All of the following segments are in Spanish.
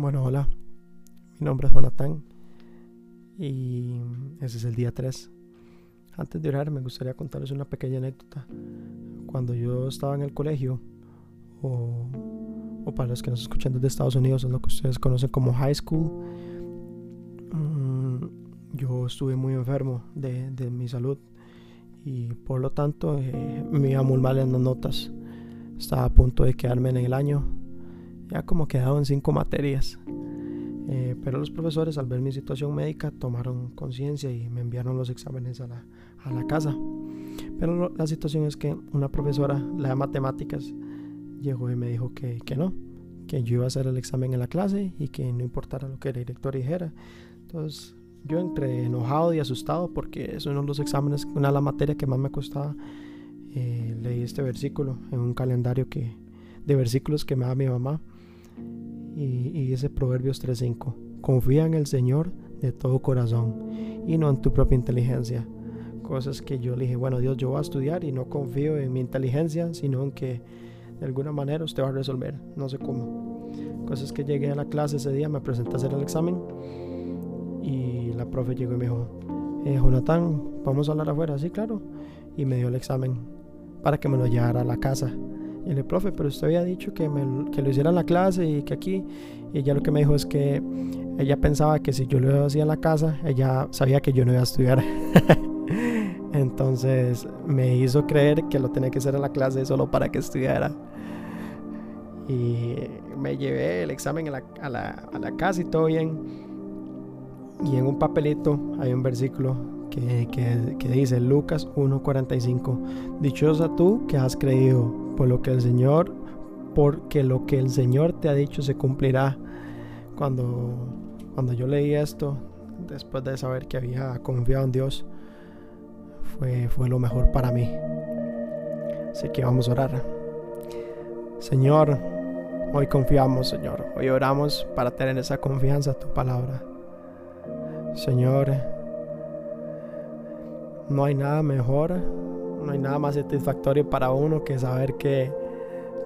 Bueno, hola. Mi nombre es Jonathan y ese es el día 3. Antes de orar me gustaría contarles una pequeña anécdota. Cuando yo estaba en el colegio, o, para los que nos escuchan desde Estados Unidos, es lo que ustedes conocen como high school, mm, yo estuve muy enfermo de, mi salud y por lo tanto eh, me iba muy mal en las notas. Estaba a punto de quedarme en el año ya como quedado en cinco materias. Eh, pero los profesores al ver mi situación médica tomaron conciencia y me enviaron los exámenes a la, a la casa. Pero la situación es que una profesora, la de matemáticas, llegó y me dijo que, que no, que yo iba a hacer el examen en la clase y que no importara lo que el director dijera. Entonces yo entre enojado y asustado porque es uno de los exámenes, una de las materias que más me costaba, eh, leí este versículo en un calendario que, de versículos que me da mi mamá y, ese Proverbios 3.5. Confía en el Señor de todo corazón y no en tu propia inteligencia. Cosas que yo le dije, bueno Dios, yo voy a estudiar y no confío en mi inteligencia, sino en que de alguna manera usted va a resolver, no sé cómo. Cosas que llegué a la clase ese día, me presenté a hacer el examen y la profe llegó y me dijo, eh, Jonathan, vamos a hablar afuera, sí, claro. Y me dio el examen para que me lo llevara a la casa. Y le profe, pero usted había dicho que, me, que lo hiciera en la clase y que aquí. Y ella lo que me dijo es que ella pensaba que si yo lo hacía en la casa, ella sabía que yo no iba a estudiar. Entonces me hizo creer que lo tenía que hacer en la clase solo para que estudiara. Y me llevé el examen a la, a la, a la casa y todo bien. Y en un papelito hay un versículo que, que, que dice Lucas 1:45, Dichosa tú que has creído por lo que el Señor, porque lo que el Señor te ha dicho se cumplirá. Cuando, cuando yo leí esto, después de saber que había confiado en Dios, fue, fue lo mejor para mí. Así que vamos a orar. Señor, hoy confiamos, Señor. Hoy oramos para tener esa confianza en tu palabra. Señor, no hay nada mejor no hay nada más satisfactorio para uno que saber que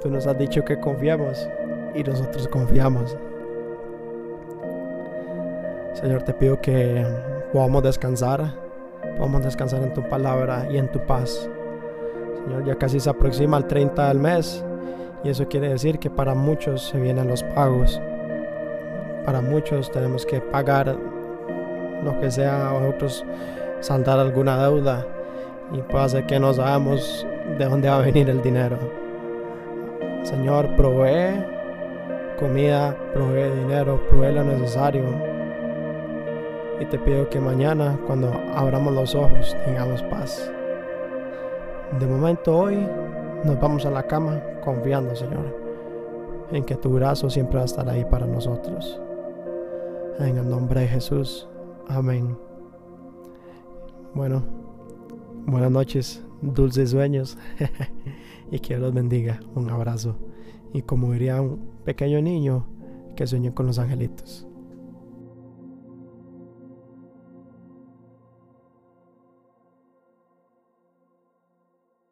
tú nos has dicho que confiamos y nosotros confiamos. Señor, te pido que podamos descansar, podamos descansar en tu palabra y en tu paz. Señor, ya casi se aproxima el 30 del mes y eso quiere decir que para muchos se vienen los pagos. Para muchos tenemos que pagar lo que sea, otros saldar alguna deuda y ser que no sabemos de dónde va a venir el dinero. Señor, provee comida, provee dinero, provee lo necesario. Y te pido que mañana, cuando abramos los ojos, tengamos paz. De momento hoy nos vamos a la cama confiando, Señor, en que tu brazo siempre va a estar ahí para nosotros. En el nombre de Jesús. Amén. Bueno. Buenas noches, dulces sueños y que Dios los bendiga. Un abrazo. Y como diría un pequeño niño, que sueñe con los angelitos.